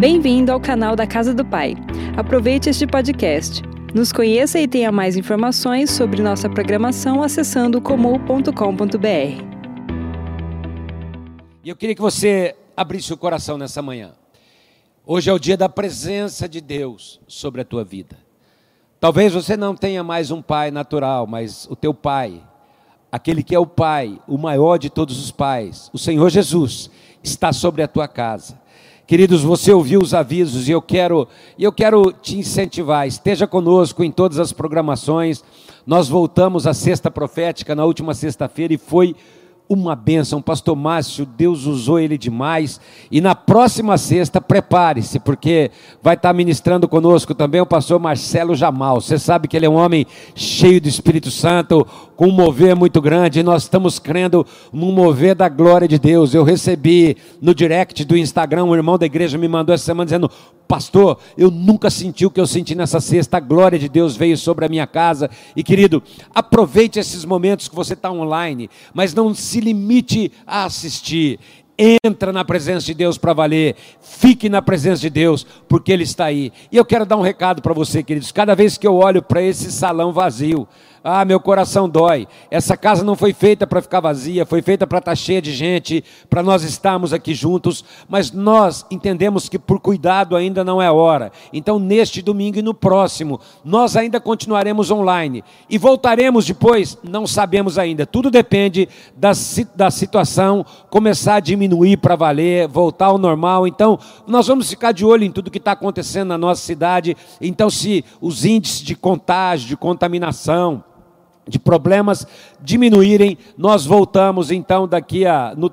Bem-vindo ao canal da Casa do Pai. Aproveite este podcast. Nos conheça e tenha mais informações sobre nossa programação acessando comum.com.br. E eu queria que você abrisse o coração nessa manhã. Hoje é o dia da presença de Deus sobre a tua vida. Talvez você não tenha mais um pai natural, mas o teu pai, aquele que é o pai, o maior de todos os pais, o Senhor Jesus, está sobre a tua casa. Queridos, você ouviu os avisos e eu quero, eu quero te incentivar. Esteja conosco em todas as programações. Nós voltamos à sexta profética na última sexta-feira e foi uma bênção. Pastor Márcio, Deus usou ele demais. E na próxima sexta, prepare-se, porque vai estar ministrando conosco também o pastor Marcelo Jamal. Você sabe que ele é um homem cheio do Espírito Santo, com um mover muito grande. E nós estamos crendo num mover da glória de Deus. Eu recebi no direct do Instagram, um irmão da igreja me mandou essa semana dizendo: Pastor, eu nunca senti o que eu senti nessa sexta. A glória de Deus veio sobre a minha casa. E querido, aproveite esses momentos que você está online, mas não se limite a assistir. Entra na presença de Deus para valer, fique na presença de Deus, porque Ele está aí. E eu quero dar um recado para você, queridos. Cada vez que eu olho para esse salão vazio, ah, meu coração dói. Essa casa não foi feita para ficar vazia, foi feita para estar tá cheia de gente, para nós estarmos aqui juntos, mas nós entendemos que por cuidado ainda não é hora. Então, neste domingo e no próximo, nós ainda continuaremos online e voltaremos depois, não sabemos ainda. Tudo depende da, da situação começar a diminuir para valer, voltar ao normal. Então, nós vamos ficar de olho em tudo que está acontecendo na nossa cidade. Então, se os índices de contágio, de contaminação, de problemas diminuírem, nós voltamos então daqui a no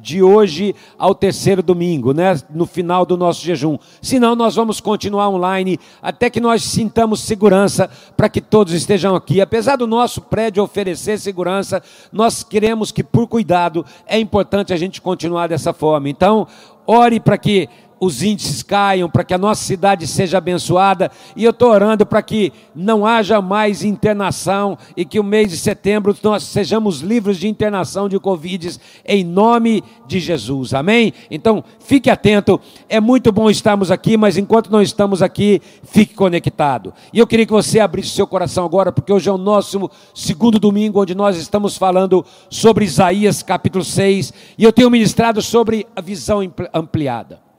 de hoje ao terceiro domingo, né, no final do nosso jejum. Senão nós vamos continuar online até que nós sintamos segurança para que todos estejam aqui. Apesar do nosso prédio oferecer segurança, nós queremos que por cuidado é importante a gente continuar dessa forma. Então, ore para que os índices caiam, para que a nossa cidade seja abençoada. E eu estou orando para que não haja mais internação e que o mês de setembro nós sejamos livres de internação de Covid, em nome de Jesus. Amém? Então, fique atento. É muito bom estarmos aqui, mas enquanto não estamos aqui, fique conectado. E eu queria que você abrisse seu coração agora, porque hoje é o nosso segundo domingo, onde nós estamos falando sobre Isaías capítulo 6. E eu tenho ministrado sobre a visão ampliada.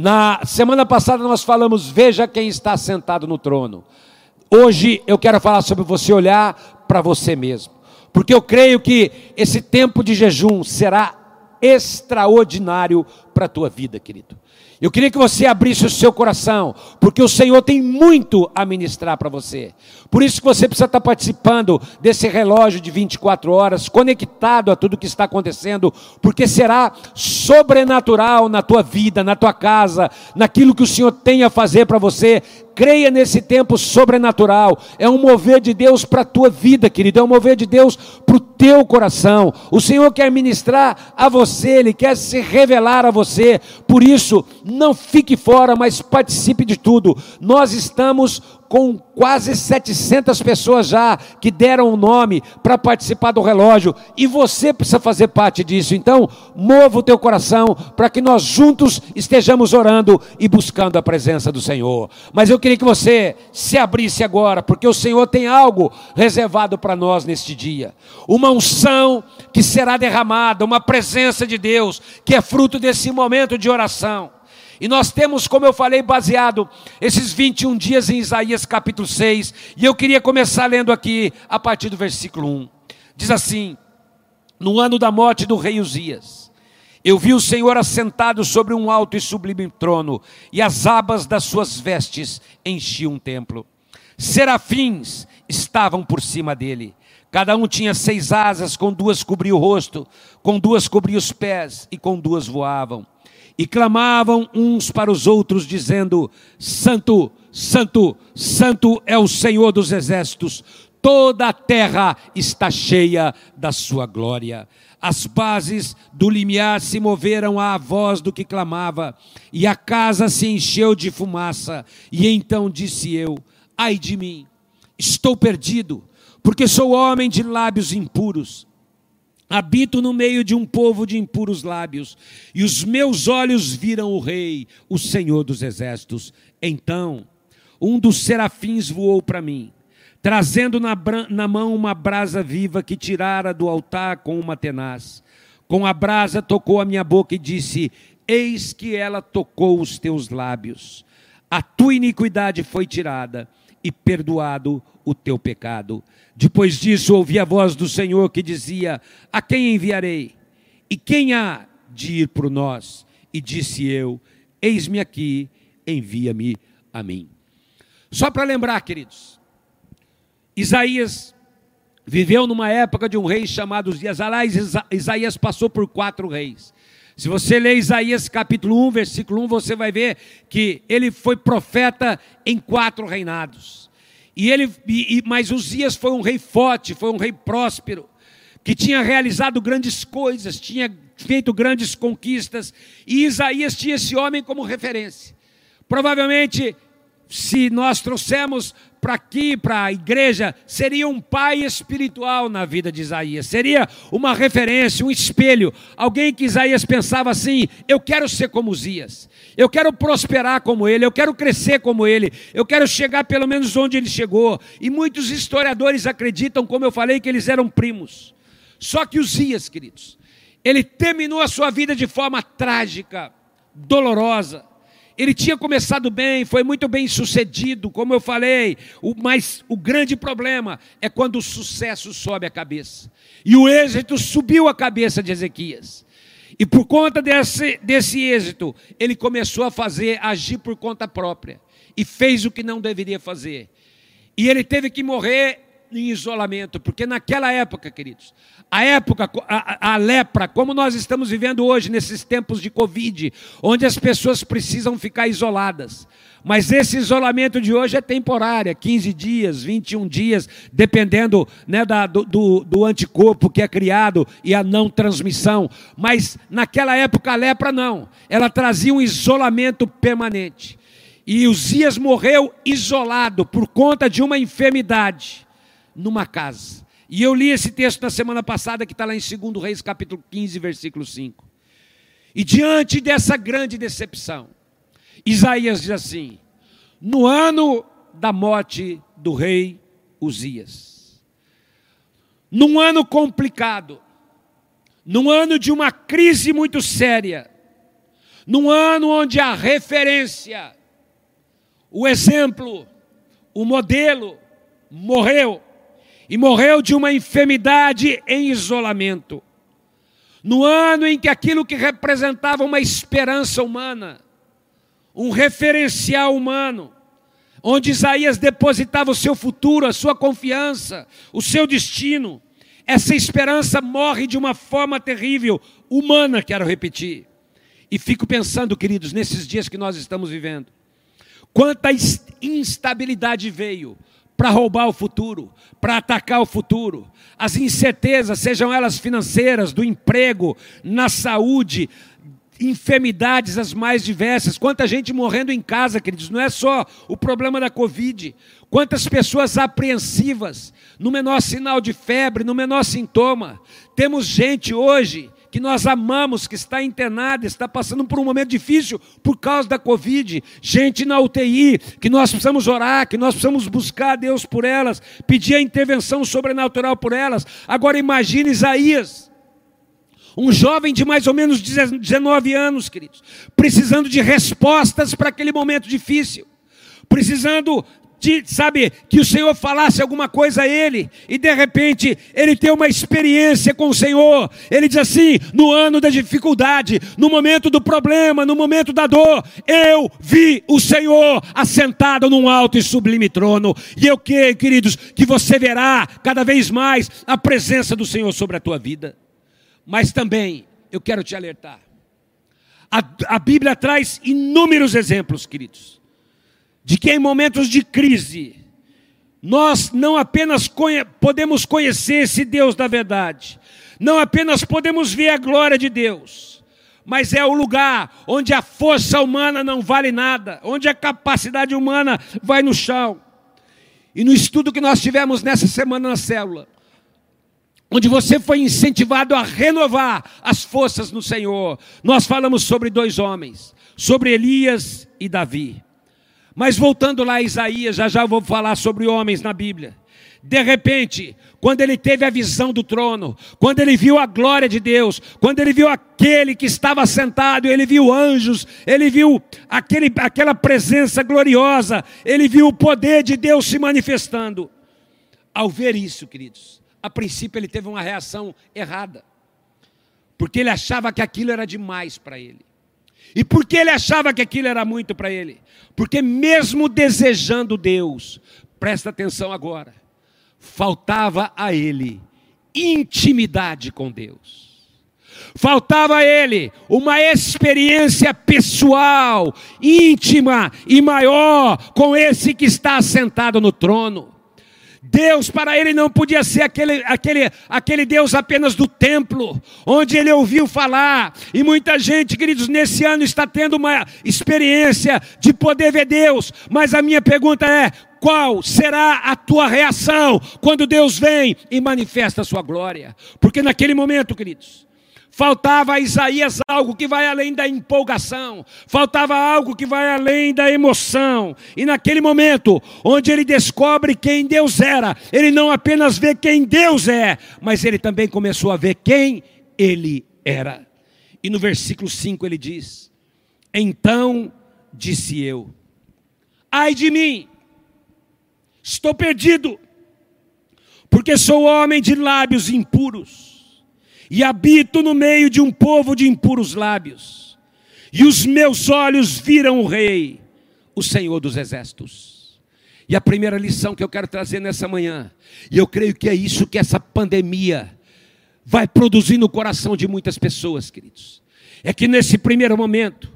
Na semana passada nós falamos, veja quem está sentado no trono. Hoje eu quero falar sobre você olhar para você mesmo. Porque eu creio que esse tempo de jejum será extraordinário para a tua vida, querido. Eu queria que você abrisse o seu coração, porque o Senhor tem muito a ministrar para você. Por isso que você precisa estar participando desse relógio de 24 horas, conectado a tudo que está acontecendo, porque será sobrenatural na tua vida, na tua casa, naquilo que o Senhor tem a fazer para você. Creia nesse tempo sobrenatural. É um mover de Deus para a tua vida, querido. É um mover de Deus para o teu coração. O Senhor quer ministrar a você, Ele quer se revelar a você. Por isso, não fique fora, mas participe de tudo. Nós estamos com quase 700 pessoas já que deram o um nome para participar do relógio e você precisa fazer parte disso. Então, mova o teu coração para que nós juntos estejamos orando e buscando a presença do Senhor. Mas eu queria que você se abrisse agora, porque o Senhor tem algo reservado para nós neste dia. Uma unção que será derramada, uma presença de Deus que é fruto desse momento de oração. E nós temos, como eu falei, baseado esses 21 dias em Isaías capítulo 6. E eu queria começar lendo aqui a partir do versículo 1. Diz assim: No ano da morte do rei Uzias, eu vi o Senhor assentado sobre um alto e sublime trono, e as abas das suas vestes enchiam o templo. Serafins estavam por cima dele. Cada um tinha seis asas, com duas cobria o rosto, com duas cobria os pés, e com duas voavam e clamavam uns para os outros, dizendo: Santo, Santo, Santo é o Senhor dos exércitos, toda a terra está cheia da sua glória. As bases do limiar se moveram à voz do que clamava, e a casa se encheu de fumaça. E então disse eu: Ai de mim, estou perdido, porque sou homem de lábios impuros Habito no meio de um povo de impuros lábios, e os meus olhos viram o Rei, o Senhor dos Exércitos. Então, um dos serafins voou para mim, trazendo na, na, mão uma brasa viva que tirara do altar com uma tenaz. Com a brasa tocou a minha boca e disse: Eis que ela tocou os teus lábios. A tua iniquidade foi tirada e perdoado o teu pecado. Depois disso, ouvi a voz do Senhor que dizia: A quem enviarei? E quem há de ir por nós? E disse eu: Eis-me aqui, envia-me a mim. Só para lembrar, queridos, Isaías viveu numa época de um rei chamado. Aliás, Isaías passou por quatro reis. Se você ler Isaías capítulo 1, versículo 1, você vai ver que ele foi profeta em quatro reinados. E ele, e, mas Uzias foi um rei forte, foi um rei próspero, que tinha realizado grandes coisas, tinha feito grandes conquistas, e Isaías tinha esse homem como referência. Provavelmente, se nós trouxermos para aqui, para a igreja, seria um pai espiritual na vida de Isaías, seria uma referência, um espelho, alguém que Isaías pensava assim: eu quero ser como Uzias, eu quero prosperar como ele, eu quero crescer como ele, eu quero chegar pelo menos onde ele chegou. E muitos historiadores acreditam, como eu falei, que eles eram primos. Só que Uzias, queridos, ele terminou a sua vida de forma trágica, dolorosa. Ele tinha começado bem, foi muito bem sucedido, como eu falei, o, mas o grande problema é quando o sucesso sobe a cabeça. E o êxito subiu a cabeça de Ezequias. E por conta desse, desse êxito, ele começou a fazer, agir por conta própria. E fez o que não deveria fazer. E ele teve que morrer em isolamento, porque naquela época, queridos, a época, a, a, lepra, como nós estamos vivendo hoje, nesses tempos de Covid, onde as pessoas precisam ficar isoladas. Mas esse isolamento de hoje é temporário, 15 dias, 21 dias, dependendo né, da, do, do, do anticorpo que é criado e a não transmissão. Mas naquela época a lepra não, ela trazia um isolamento permanente. E Uzias morreu isolado por conta de uma enfermidade numa casa. E eu li esse texto na semana passada, que está lá em 2 Reis, capítulo 15, versículo 5. E diante dessa grande decepção, Isaías diz assim: no ano da morte do rei Uzias, num ano complicado, num ano de uma crise muito séria, num ano onde a referência, o exemplo, o modelo morreu, e morreu de uma enfermidade em isolamento. No ano em que aquilo que representava uma esperança humana, um referencial humano, onde Isaías depositava o seu futuro, a sua confiança, o seu destino, essa esperança morre de uma forma terrível, humana, quero repetir. E fico pensando, queridos, nesses dias que nós estamos vivendo, quanta instabilidade veio para roubar o futuro, para atacar o futuro. As incertezas, sejam elas financeiras, do emprego, na saúde, enfermidades as mais diversas. Quanta gente morrendo em casa, queridos. Não é só o problema da Covid. Quantas pessoas apreensivas, no menor sinal de febre, no menor sintoma. Temos gente hoje que nós amamos, que está internada, está passando por um momento difícil por causa da Covid, gente na UTI, que nós precisamos orar, que nós precisamos buscar a Deus por elas, pedir a intervenção sobrenatural por elas. Agora imagine Isaías, um jovem de mais ou menos 19 anos, queridos, precisando de respostas para aquele momento difícil, precisando de, sabe, que o Senhor falasse alguma coisa a ele, e de repente ele tem uma experiência com o Senhor. Ele diz assim: no ano da dificuldade, no momento do problema, no momento da dor, eu vi o Senhor assentado num alto e sublime trono. E eu que, queridos, que você verá cada vez mais a presença do Senhor sobre a tua vida. Mas também eu quero te alertar. A, a Bíblia traz inúmeros exemplos, queridos de que em momentos de crise, nós não apenas conhe podemos conhecer esse Deus da verdade, não apenas podemos ver a glória de Deus, mas é o lugar onde a força humana não vale nada, onde a capacidade humana vai no chão. E no estudo que nós tivemos nessa semana na célula, onde você foi incentivado a renovar as forças no Senhor. Nós falamos sobre dois homens, sobre Elias e Davi. Mas voltando lá a Isaías, já já vou falar sobre homens na Bíblia. De repente, quando ele teve a visão do trono, quando ele viu a glória de Deus, quando ele viu aquele que estava sentado, ele viu anjos, ele viu aquele, aquela presença gloriosa, ele viu o poder de Deus se manifestando. Ao ver isso, queridos, a princípio ele teve uma reação errada, porque ele achava que aquilo era demais para ele. E por que ele achava que aquilo era muito para ele? Porque, mesmo desejando Deus, presta atenção agora, faltava a ele intimidade com Deus. Faltava a ele uma experiência pessoal, íntima e maior com esse que está sentado no trono. Deus para ele não podia ser aquele, aquele, aquele Deus apenas do templo, onde ele ouviu falar. E muita gente, queridos, nesse ano está tendo uma experiência de poder ver Deus. Mas a minha pergunta é: qual será a tua reação quando Deus vem e manifesta a sua glória? Porque naquele momento, queridos, Faltava a Isaías algo que vai além da empolgação, faltava algo que vai além da emoção. E naquele momento, onde ele descobre quem Deus era, ele não apenas vê quem Deus é, mas ele também começou a ver quem ele era. E no versículo 5 ele diz: Então disse eu, ai de mim, estou perdido, porque sou homem de lábios impuros e habito no meio de um povo de impuros lábios, e os meus olhos viram o Rei, o Senhor dos Exércitos. E a primeira lição que eu quero trazer nessa manhã, e eu creio que é isso que essa pandemia vai produzir no coração de muitas pessoas, queridos, é que nesse primeiro momento,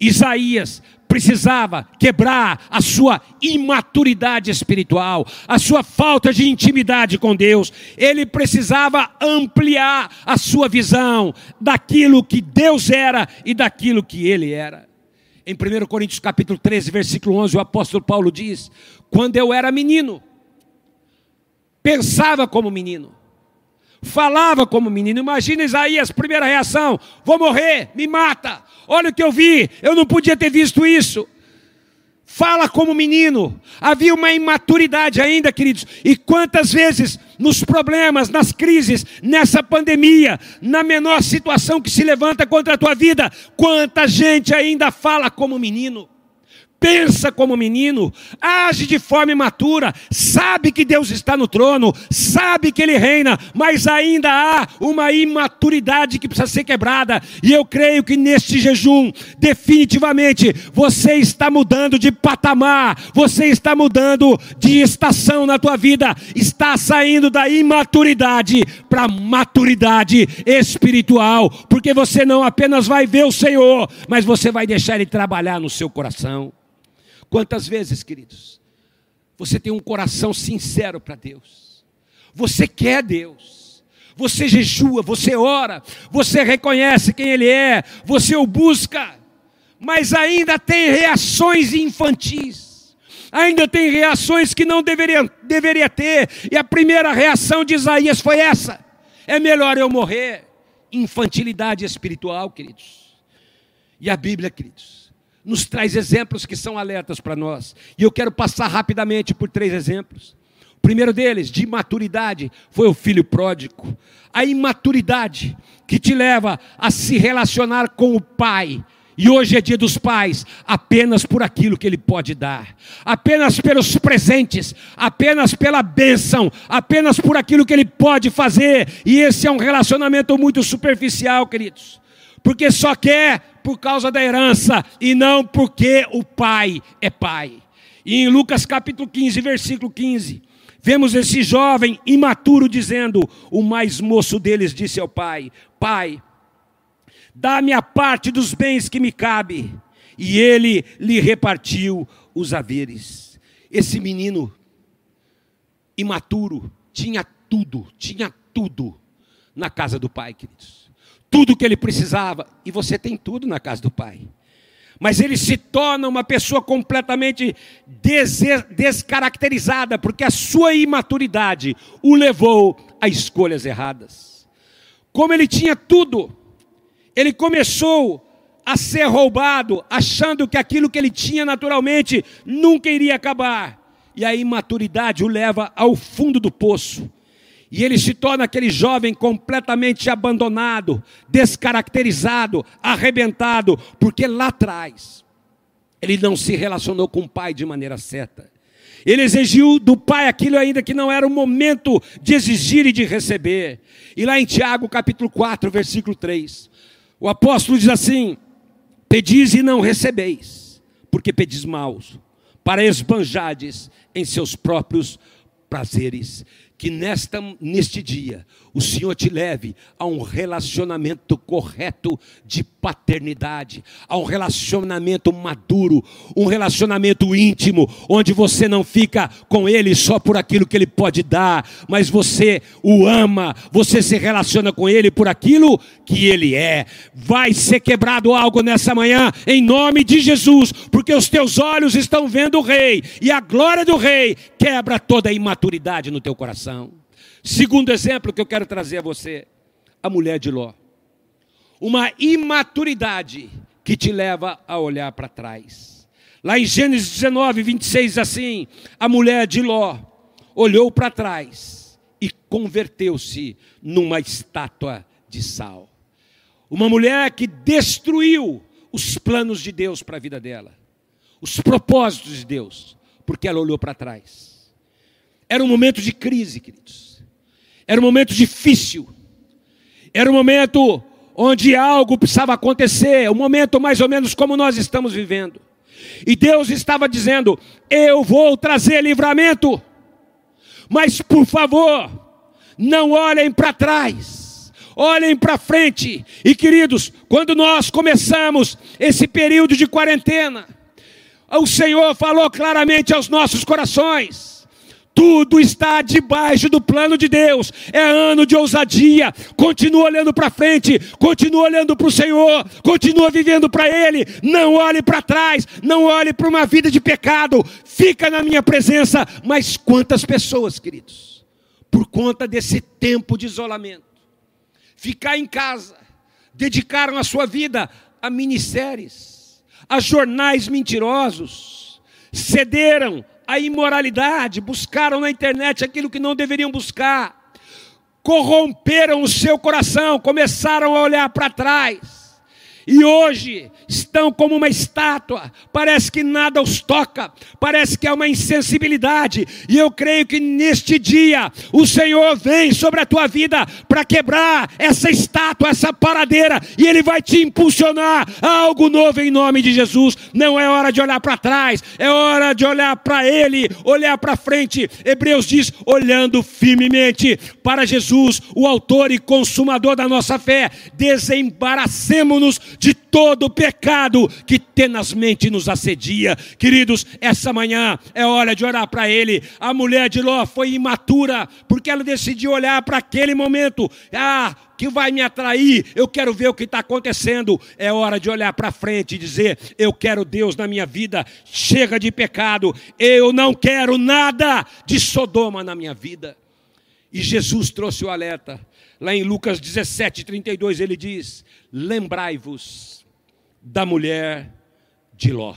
Isaías precisava quebrar a sua imaturidade espiritual, a sua falta de intimidade com Deus. Ele precisava ampliar a sua visão daquilo que Deus era e daquilo que ele era. Em 1 Coríntios capítulo 13, versículo 11, o apóstolo Paulo diz: "Quando eu era menino, pensava como menino, falava como menino. Imagina Isaías, primeira reação: vou morrer, me mata. Olha o que eu vi, eu não podia ter visto isso. Fala como menino. Havia uma imaturidade ainda, queridos. E quantas vezes nos problemas, nas crises, nessa pandemia, na menor situação que se levanta contra a tua vida, quanta gente ainda fala como menino pensa como menino, age de forma imatura, sabe que Deus está no trono, sabe que Ele reina, mas ainda há uma imaturidade que precisa ser quebrada. E eu creio que neste jejum, definitivamente, você está mudando de patamar, você está mudando de estação na tua vida, está saindo da imaturidade para maturidade espiritual, porque você não apenas vai ver o Senhor, mas você vai deixar Ele trabalhar no seu coração. Quantas vezes, queridos, você tem um coração sincero para Deus, você quer Deus, você jejua, você ora, você reconhece quem Ele é, você o busca, mas ainda tem reações infantis, ainda tem reações que não deveria, deveria ter, e a primeira reação de Isaías foi essa: é melhor eu morrer. Infantilidade espiritual, queridos. E a Bíblia, queridos, nos traz exemplos que são alertas para nós. E eu quero passar rapidamente por três exemplos. O primeiro deles, de maturidade, foi o filho pródigo. A imaturidade que te leva a se relacionar com o pai. E hoje é dia dos pais, apenas por aquilo que ele pode dar, apenas pelos presentes, apenas pela bênção, apenas por aquilo que ele pode fazer. E esse é um relacionamento muito superficial, queridos, porque só quer por causa da herança e não porque o pai é pai. E em Lucas capítulo 15, versículo 15, vemos esse jovem imaturo dizendo: O mais moço deles disse ao pai: Pai, dá-me a parte dos bens que me cabe. E ele lhe repartiu os haveres. Esse menino imaturo tinha tudo, tinha tudo na casa do pai, queridos tudo o que ele precisava, e você tem tudo na casa do Pai. Mas ele se torna uma pessoa completamente descaracterizada, porque a sua imaturidade o levou a escolhas erradas. Como ele tinha tudo, ele começou a ser roubado, achando que aquilo que ele tinha naturalmente nunca iria acabar. E a imaturidade o leva ao fundo do poço. E ele se torna aquele jovem completamente abandonado, descaracterizado, arrebentado, porque lá atrás ele não se relacionou com o pai de maneira certa. Ele exigiu do pai aquilo ainda que não era o momento de exigir e de receber. E lá em Tiago, capítulo 4, versículo 3, o apóstolo diz assim: Pedis e não recebeis, porque pedis maus, para esbanjades em seus próprios prazeres. Que nesta, neste dia o Senhor te leve a um relacionamento correto de paternidade, a um relacionamento maduro, um relacionamento íntimo, onde você não fica com ele só por aquilo que ele pode dar, mas você o ama, você se relaciona com ele por aquilo que ele é. Vai ser quebrado algo nessa manhã, em nome de Jesus, porque os teus olhos estão vendo o Rei, e a glória do Rei quebra toda a imaturidade no teu coração. Segundo exemplo que eu quero trazer a você, a mulher de Ló. Uma imaturidade que te leva a olhar para trás. Lá em Gênesis 19, 26, assim: a mulher de Ló olhou para trás e converteu-se numa estátua de sal. Uma mulher que destruiu os planos de Deus para a vida dela, os propósitos de Deus, porque ela olhou para trás. Era um momento de crise, queridos. Era um momento difícil. Era um momento onde algo precisava acontecer, um momento mais ou menos como nós estamos vivendo. E Deus estava dizendo: Eu vou trazer livramento, mas por favor, não olhem para trás, olhem para frente. E queridos, quando nós começamos esse período de quarentena, o Senhor falou claramente aos nossos corações tudo está debaixo do plano de Deus. É ano de ousadia. Continua olhando para frente, continua olhando para o Senhor, continua vivendo para Ele. Não olhe para trás, não olhe para uma vida de pecado. Fica na minha presença. Mas quantas pessoas, queridos, por conta desse tempo de isolamento, ficar em casa, dedicaram a sua vida a minisséries, a jornais mentirosos, cederam a imoralidade, buscaram na internet aquilo que não deveriam buscar, corromperam o seu coração, começaram a olhar para trás e hoje estão como uma estátua, parece que nada os toca, parece que é uma insensibilidade, e eu creio que neste dia o Senhor vem sobre a tua vida para quebrar essa estátua, essa paradeira, e Ele vai te impulsionar a algo novo em nome de Jesus. Não é hora de olhar para trás, é hora de olhar para Ele, olhar para frente. Hebreus diz: olhando firmemente para Jesus, o Autor e Consumador da nossa fé, desembaracemos-nos de todo pecado que tenazmente nos assedia. Queridos, essa manhã é hora de orar para Ele. A mulher de Ló foi imatura, porque ela decidiu olhar para aquele momento. Ah, que vai me atrair, eu quero ver o que está acontecendo. É hora de olhar para frente e dizer: Eu quero Deus na minha vida, chega de pecado, eu não quero nada de Sodoma na minha vida. E Jesus trouxe o alerta. Lá em Lucas 17, 32, ele diz: Lembrai-vos da mulher de Ló.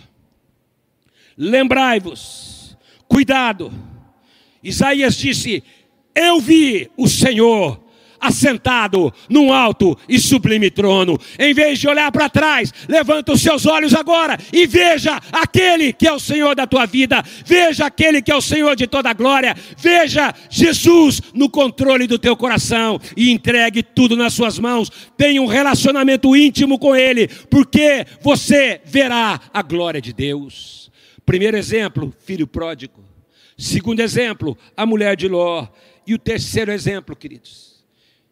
Lembrai-vos, cuidado. Isaías disse: Eu vi o Senhor assentado num alto e sublime trono. Em vez de olhar para trás, levanta os seus olhos agora e veja aquele que é o Senhor da tua vida, veja aquele que é o Senhor de toda a glória, veja Jesus no controle do teu coração e entregue tudo nas suas mãos. Tenha um relacionamento íntimo com Ele, porque você verá a glória de Deus. Primeiro exemplo, filho pródigo. Segundo exemplo, a mulher de Ló. E o terceiro exemplo, queridos,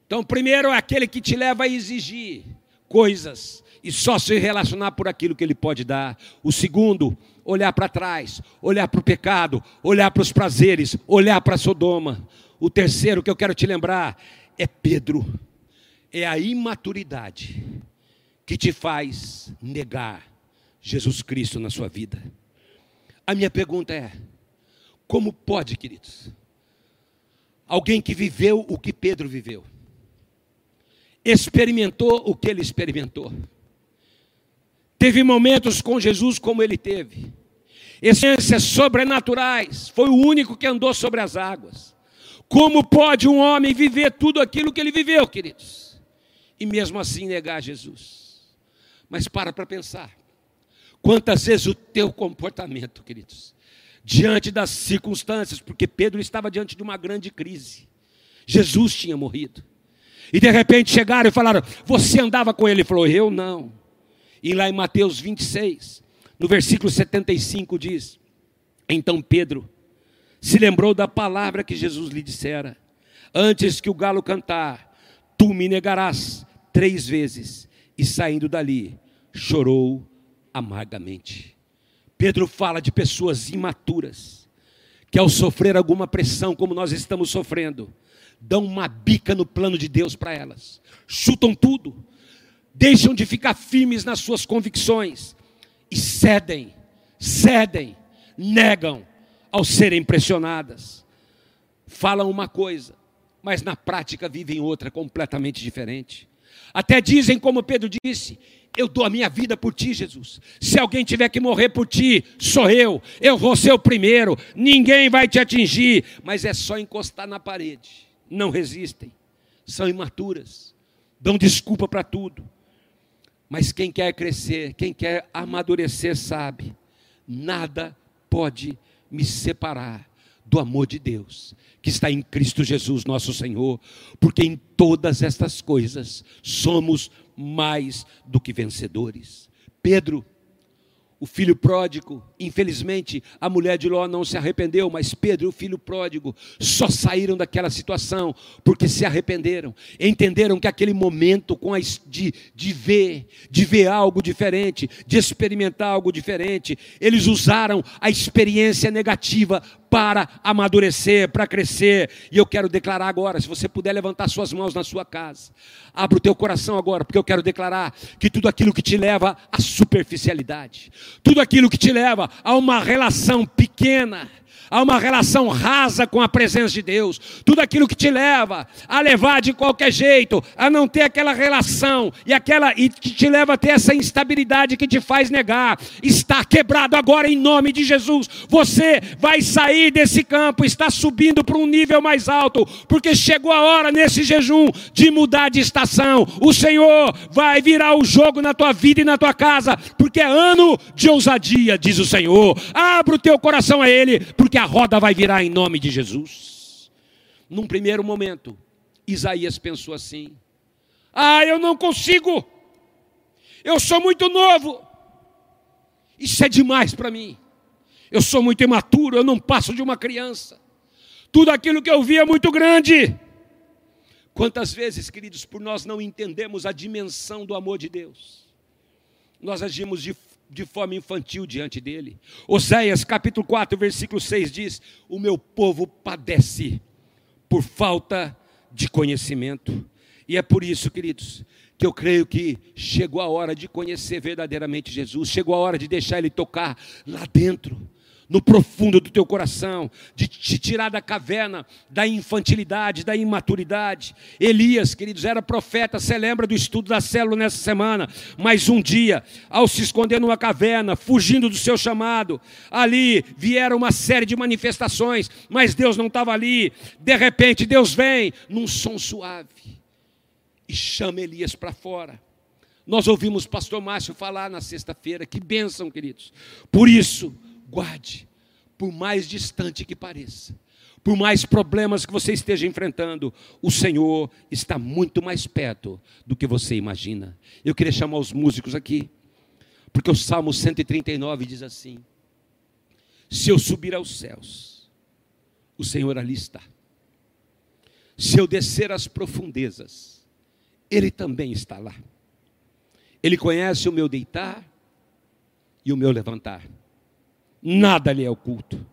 então, primeiro é aquele que te leva a exigir coisas e só se relacionar por aquilo que ele pode dar. O segundo, olhar para trás, olhar para o pecado, olhar para os prazeres, olhar para Sodoma. O terceiro que eu quero te lembrar é Pedro. É a imaturidade que te faz negar Jesus Cristo na sua vida. A minha pergunta é: como pode, queridos, Alguém que viveu o que Pedro viveu, experimentou o que ele experimentou, teve momentos com Jesus como ele teve, essências sobrenaturais, foi o único que andou sobre as águas. Como pode um homem viver tudo aquilo que ele viveu, queridos? E mesmo assim negar Jesus. Mas para para pensar. Quantas vezes o teu comportamento, queridos, diante das circunstâncias, porque Pedro estava diante de uma grande crise. Jesus tinha morrido. E de repente chegaram e falaram: Você andava com ele? Ele falou: Eu não. E lá em Mateus 26, no versículo 75 diz: Então Pedro se lembrou da palavra que Jesus lhe dissera: Antes que o galo cantar, tu me negarás três vezes. E saindo dali, chorou amargamente. Pedro fala de pessoas imaturas, que ao sofrer alguma pressão, como nós estamos sofrendo, dão uma bica no plano de Deus para elas, chutam tudo, deixam de ficar firmes nas suas convicções e cedem, cedem, negam ao serem pressionadas. Falam uma coisa, mas na prática vivem outra completamente diferente. Até dizem, como Pedro disse: Eu dou a minha vida por ti, Jesus. Se alguém tiver que morrer por ti, sou eu. Eu vou ser o primeiro. Ninguém vai te atingir. Mas é só encostar na parede. Não resistem. São imaturas. Dão desculpa para tudo. Mas quem quer crescer, quem quer amadurecer, sabe: nada pode me separar do amor de Deus que está em Cristo Jesus, nosso Senhor, porque em todas estas coisas somos mais do que vencedores. Pedro o filho pródigo, infelizmente, a mulher de Ló não se arrependeu, mas Pedro e o filho pródigo só saíram daquela situação porque se arrependeram, entenderam que aquele momento com a, de, de ver, de ver algo diferente, de experimentar algo diferente, eles usaram a experiência negativa para amadurecer, para crescer. E eu quero declarar agora, se você puder levantar suas mãos na sua casa, abra o teu coração agora, porque eu quero declarar que tudo aquilo que te leva à superficialidade, tudo aquilo que te leva a uma relação pequena, a uma relação rasa com a presença de Deus, tudo aquilo que te leva a levar de qualquer jeito, a não ter aquela relação e aquela e que te leva a ter essa instabilidade que te faz negar, está quebrado agora em nome de Jesus. Você vai sair desse campo, está subindo para um nível mais alto, porque chegou a hora nesse jejum de mudar de estação. O Senhor vai virar o jogo na tua vida e na tua casa, porque é ano de ousadia, diz o Senhor. Abra o teu coração a ele, porque que a roda vai virar em nome de Jesus. Num primeiro momento, Isaías pensou assim: Ah, eu não consigo, eu sou muito novo, isso é demais para mim, eu sou muito imaturo, eu não passo de uma criança, tudo aquilo que eu vi é muito grande. Quantas vezes, queridos, por nós não entendemos a dimensão do amor de Deus, nós agimos de de forma infantil diante dele. Oséias capítulo 4, versículo 6 diz: O meu povo padece por falta de conhecimento. E é por isso, queridos, que eu creio que chegou a hora de conhecer verdadeiramente Jesus, chegou a hora de deixar ele tocar lá dentro no profundo do teu coração, de te tirar da caverna, da infantilidade, da imaturidade. Elias, queridos, era profeta, você lembra do estudo da célula nessa semana, mas um dia, ao se esconder numa caverna, fugindo do seu chamado, ali vieram uma série de manifestações, mas Deus não estava ali. De repente, Deus vem num som suave e chama Elias para fora. Nós ouvimos o pastor Márcio falar na sexta-feira, que bênção, queridos. Por isso, guarde, por mais distante que pareça, por mais problemas que você esteja enfrentando, o Senhor está muito mais perto do que você imagina. Eu queria chamar os músicos aqui, porque o Salmo 139 diz assim: Se eu subir aos céus, o Senhor ali está. Se eu descer às profundezas, Ele também está lá. Ele conhece o meu deitar e o meu levantar nada lhe é oculto.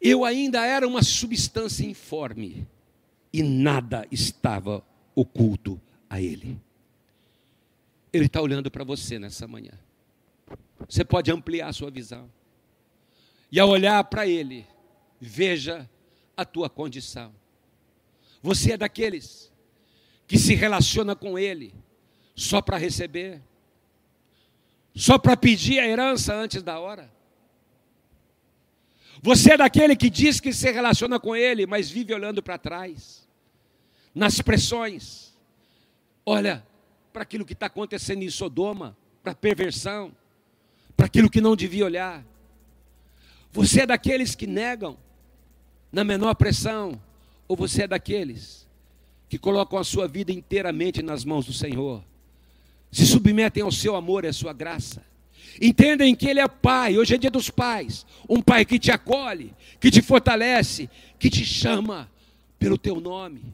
Eu ainda era uma substância informe e nada estava oculto a ele. Ele está olhando para você nessa manhã. Você pode ampliar a sua visão. E ao olhar para ele, veja a tua condição. Você é daqueles que se relaciona com Ele só para receber, só para pedir a herança antes da hora. Você é daquele que diz que se relaciona com Ele, mas vive olhando para trás, nas pressões. Olha para aquilo que está acontecendo em Sodoma, para a perversão, para aquilo que não devia olhar. Você é daqueles que negam na menor pressão, ou você é daqueles que colocam a sua vida inteiramente nas mãos do Senhor, se submetem ao seu amor e à sua graça, entendem que Ele é Pai, hoje é dia dos pais, um Pai que te acolhe, que te fortalece, que te chama pelo teu nome.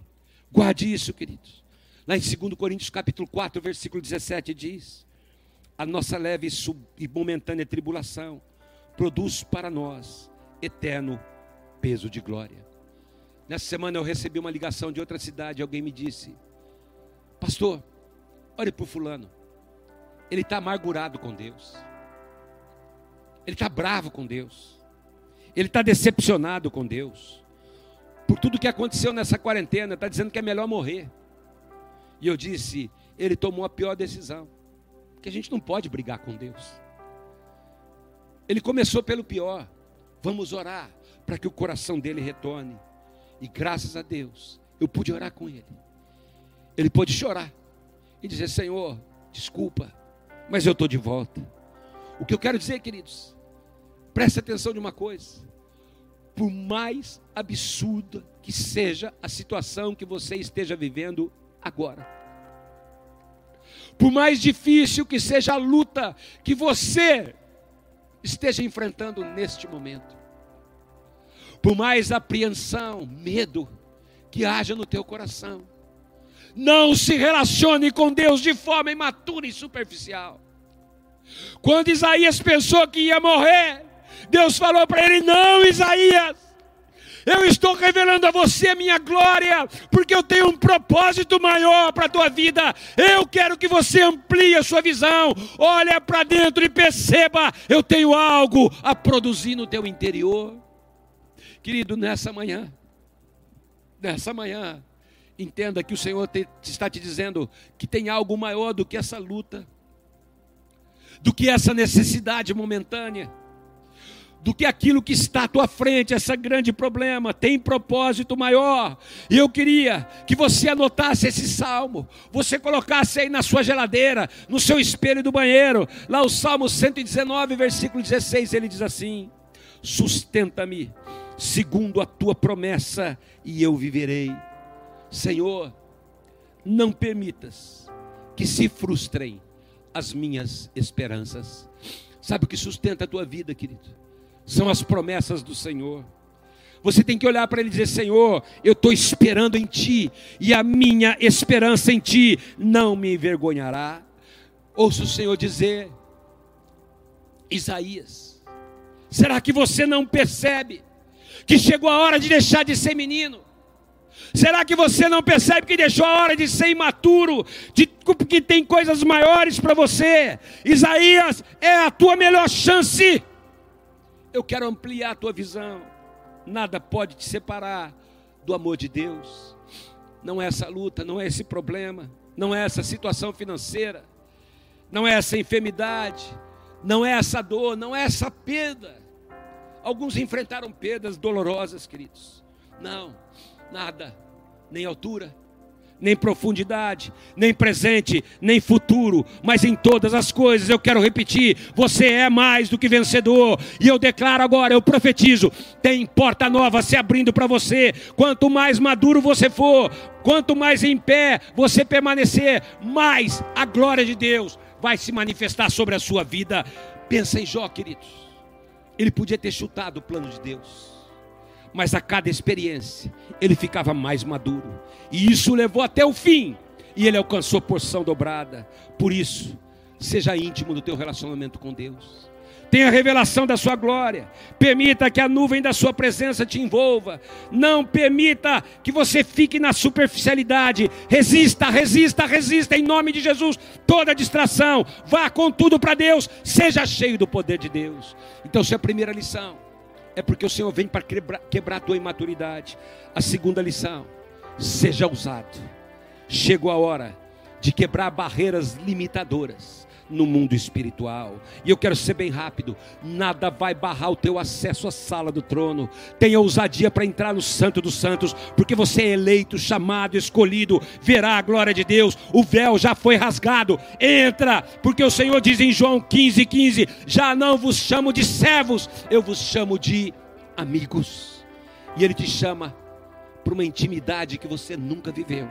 Guarde isso, queridos. Lá em 2 Coríntios capítulo 4, versículo 17 diz: A nossa leve e momentânea tribulação produz para nós eterno peso de glória. Nessa semana eu recebi uma ligação de outra cidade, alguém me disse: Pastor, olhe para o fulano, ele está amargurado com Deus, ele está bravo com Deus, ele está decepcionado com Deus, por tudo que aconteceu nessa quarentena, está dizendo que é melhor morrer. E eu disse: ele tomou a pior decisão, porque a gente não pode brigar com Deus. Ele começou pelo pior. Vamos orar para que o coração dele retorne. E graças a Deus, eu pude orar com ele. Ele pôde chorar e dizer: Senhor, desculpa, mas eu estou de volta. O que eu quero dizer, queridos, preste atenção de uma coisa. Por mais absurda que seja a situação que você esteja vivendo agora, por mais difícil que seja a luta que você esteja enfrentando neste momento. Por mais apreensão, medo que haja no teu coração, não se relacione com Deus de forma imatura e superficial. Quando Isaías pensou que ia morrer, Deus falou para ele: Não, Isaías, eu estou revelando a você a minha glória, porque eu tenho um propósito maior para a tua vida. Eu quero que você amplie a sua visão. Olha para dentro e perceba, eu tenho algo a produzir no teu interior. Querido, nessa manhã, nessa manhã, entenda que o Senhor te, está te dizendo que tem algo maior do que essa luta, do que essa necessidade momentânea do que aquilo que está à tua frente, esse grande problema, tem propósito maior. E eu queria que você anotasse esse salmo, você colocasse aí na sua geladeira, no seu espelho do banheiro, lá o Salmo 119, versículo 16, ele diz assim: Sustenta-me segundo a tua promessa, e eu viverei. Senhor, não permitas que se frustrem as minhas esperanças. Sabe o que sustenta a tua vida, querido? são as promessas do Senhor. Você tem que olhar para ele e dizer: Senhor, eu estou esperando em Ti, e a minha esperança em Ti não me envergonhará. Ouça o Senhor dizer, Isaías, será que você não percebe que chegou a hora de deixar de ser menino? Será que você não percebe que deixou a hora de ser imaturo, de que tem coisas maiores para você? Isaías é a tua melhor chance eu quero ampliar a tua visão. Nada pode te separar do amor de Deus. Não é essa luta, não é esse problema, não é essa situação financeira, não é essa enfermidade, não é essa dor, não é essa perda. Alguns enfrentaram perdas dolorosas, queridos. Não, nada, nem altura, nem profundidade, nem presente, nem futuro, mas em todas as coisas, eu quero repetir: você é mais do que vencedor, e eu declaro agora, eu profetizo: tem porta nova se abrindo para você. Quanto mais maduro você for, quanto mais em pé você permanecer, mais a glória de Deus vai se manifestar sobre a sua vida. Pensa em Jó, queridos, ele podia ter chutado o plano de Deus mas a cada experiência ele ficava mais maduro. E isso levou até o fim. E ele alcançou porção dobrada. Por isso, seja íntimo do teu relacionamento com Deus. Tenha a revelação da sua glória. Permita que a nuvem da sua presença te envolva. Não permita que você fique na superficialidade. Resista, resista, resista em nome de Jesus. Toda distração, vá com tudo para Deus. Seja cheio do poder de Deus. Então, se a primeira lição é porque o Senhor vem para quebrar, quebrar a tua imaturidade. A segunda lição: seja ousado. Chegou a hora de quebrar barreiras limitadoras no mundo espiritual. E eu quero ser bem rápido: nada vai barrar o teu acesso à sala do trono. Tenha ousadia para entrar no Santo dos Santos, porque você é eleito, chamado, escolhido, verá a glória de Deus. O véu já foi rasgado. Entra, porque o Senhor diz em João 15, 15: Já não vos chamo de servos, eu vos chamo de amigos. E Ele te chama para uma intimidade que você nunca viveu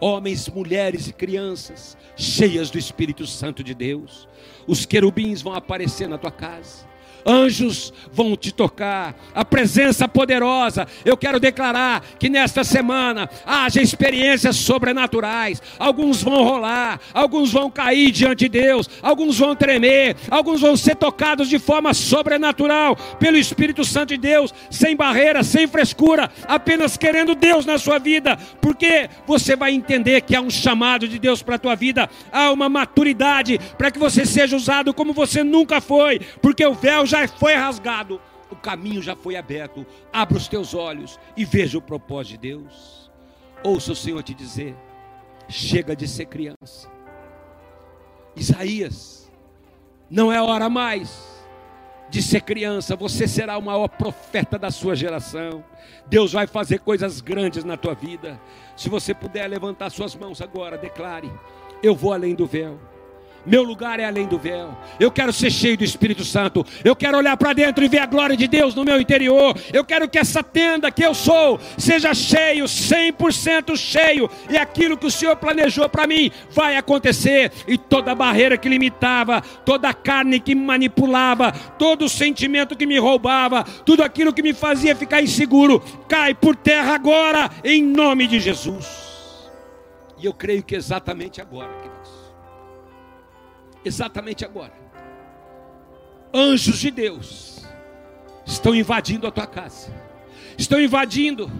homens, mulheres e crianças, cheias do Espírito Santo de Deus. Os querubins vão aparecer na tua casa anjos vão te tocar, a presença poderosa. Eu quero declarar que nesta semana haja experiências sobrenaturais. Alguns vão rolar, alguns vão cair diante de Deus, alguns vão tremer, alguns vão ser tocados de forma sobrenatural pelo Espírito Santo de Deus, sem barreira, sem frescura, apenas querendo Deus na sua vida, porque você vai entender que há um chamado de Deus para a tua vida, há uma maturidade para que você seja usado como você nunca foi, porque o véu já foi rasgado, o caminho já foi aberto. Abra os teus olhos e veja o propósito de Deus. Ouça o Senhor te dizer: chega de ser criança. Isaías, não é hora mais de ser criança, você será o maior profeta da sua geração. Deus vai fazer coisas grandes na tua vida. Se você puder levantar suas mãos agora, declare: Eu vou além do véu. Meu lugar é além do véu. Eu quero ser cheio do Espírito Santo. Eu quero olhar para dentro e ver a glória de Deus no meu interior. Eu quero que essa tenda que eu sou seja cheio, 100% cheio. E aquilo que o Senhor planejou para mim vai acontecer. E toda barreira que limitava, toda carne que manipulava, todo sentimento que me roubava, tudo aquilo que me fazia ficar inseguro, cai por terra agora, em nome de Jesus. E eu creio que exatamente agora, exatamente agora. Anjos de Deus estão invadindo a tua casa, estão invadindo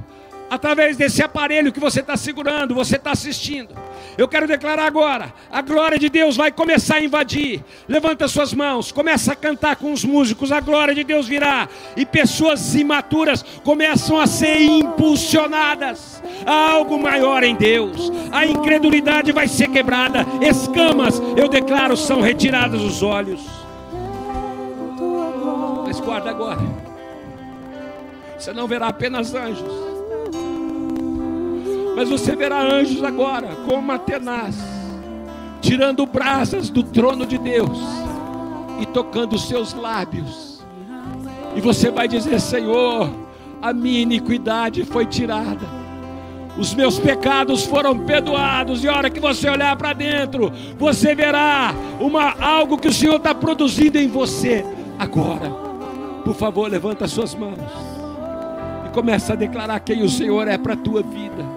através desse aparelho que você está segurando, você está assistindo. Eu quero declarar agora: a glória de Deus vai começar a invadir. Levanta suas mãos, começa a cantar com os músicos, a glória de Deus virá, e pessoas imaturas começam a ser impulsionadas a algo maior em Deus. A incredulidade vai ser quebrada, escamas, eu declaro, são retiradas dos olhos. Mas guarda agora. Você não verá apenas anjos mas você verá anjos agora, como uma tenaz, tirando brasas do trono de Deus e tocando os seus lábios. E você vai dizer: Senhor, a minha iniquidade foi tirada. Os meus pecados foram perdoados, e a hora que você olhar para dentro, você verá uma, algo que o Senhor está produzindo em você agora. Por favor, levanta suas mãos e começa a declarar quem o Senhor é para a tua vida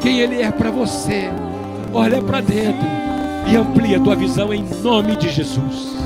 quem Ele é para você. Olha para dentro e amplia a tua visão em nome de Jesus.